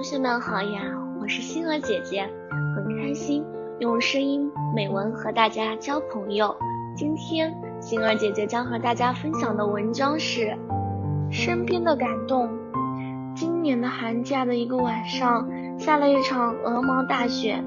同学们好呀，我是星儿姐姐，很开心用声音美文和大家交朋友。今天星儿姐姐将和大家分享的文章是《身边的感动》。今年的寒假的一个晚上，下了一场鹅毛大雪。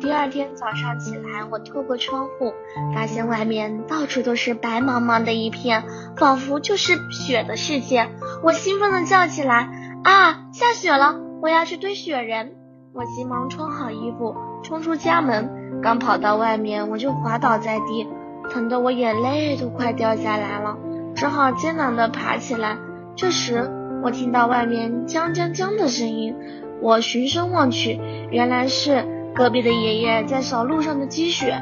第二天早上起来，我透过窗户，发现外面到处都是白茫茫的一片，仿佛就是雪的世界。我兴奋地叫起来：“啊，下雪了！我要去堆雪人！”我急忙穿好衣服，冲出家门。刚跑到外面，我就滑倒在地，疼得我眼泪都快掉下来了，只好艰难地爬起来。这时，我听到外面“将将将”的声音，我循声望去，原来是。隔壁的爷爷在扫路上的积雪，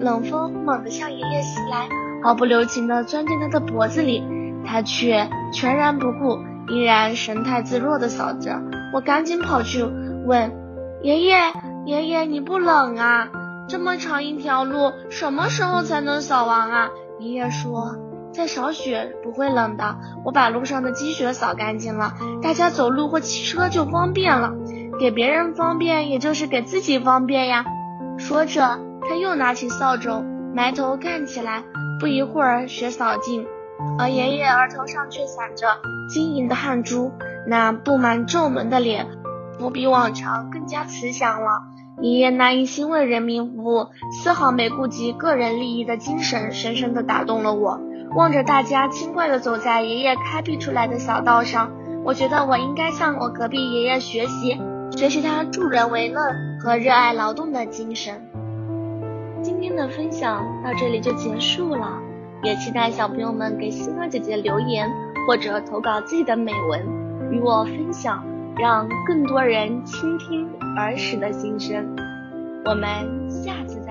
冷风猛地向爷爷袭来，毫不留情地钻进他的脖子里，他却全然不顾，依然神态自若地扫着。我赶紧跑去问爷爷：“爷爷，你不冷啊？这么长一条路，什么时候才能扫完啊？”爷爷说：“在扫雪不会冷的，我把路上的积雪扫干净了，大家走路或骑车就方便了。”给别人方便，也就是给自己方便呀。说着，他又拿起扫帚，埋头干起来。不一会儿，雪扫尽，而爷爷额头上却散着晶莹的汗珠，那布满皱纹的脸，不比往常更加慈祥了。爷爷那一心为人民服务，丝毫没顾及个人利益的精神，深深地打动了我。望着大家轻快地走在爷爷开辟出来的小道上，我觉得我应该向我隔壁爷爷学习。学习他助人为乐和热爱劳动的精神。今天的分享到这里就结束了，也期待小朋友们给星儿姐姐留言或者投稿自己的美文与我分享，让更多人倾听儿时的心声。我们下次。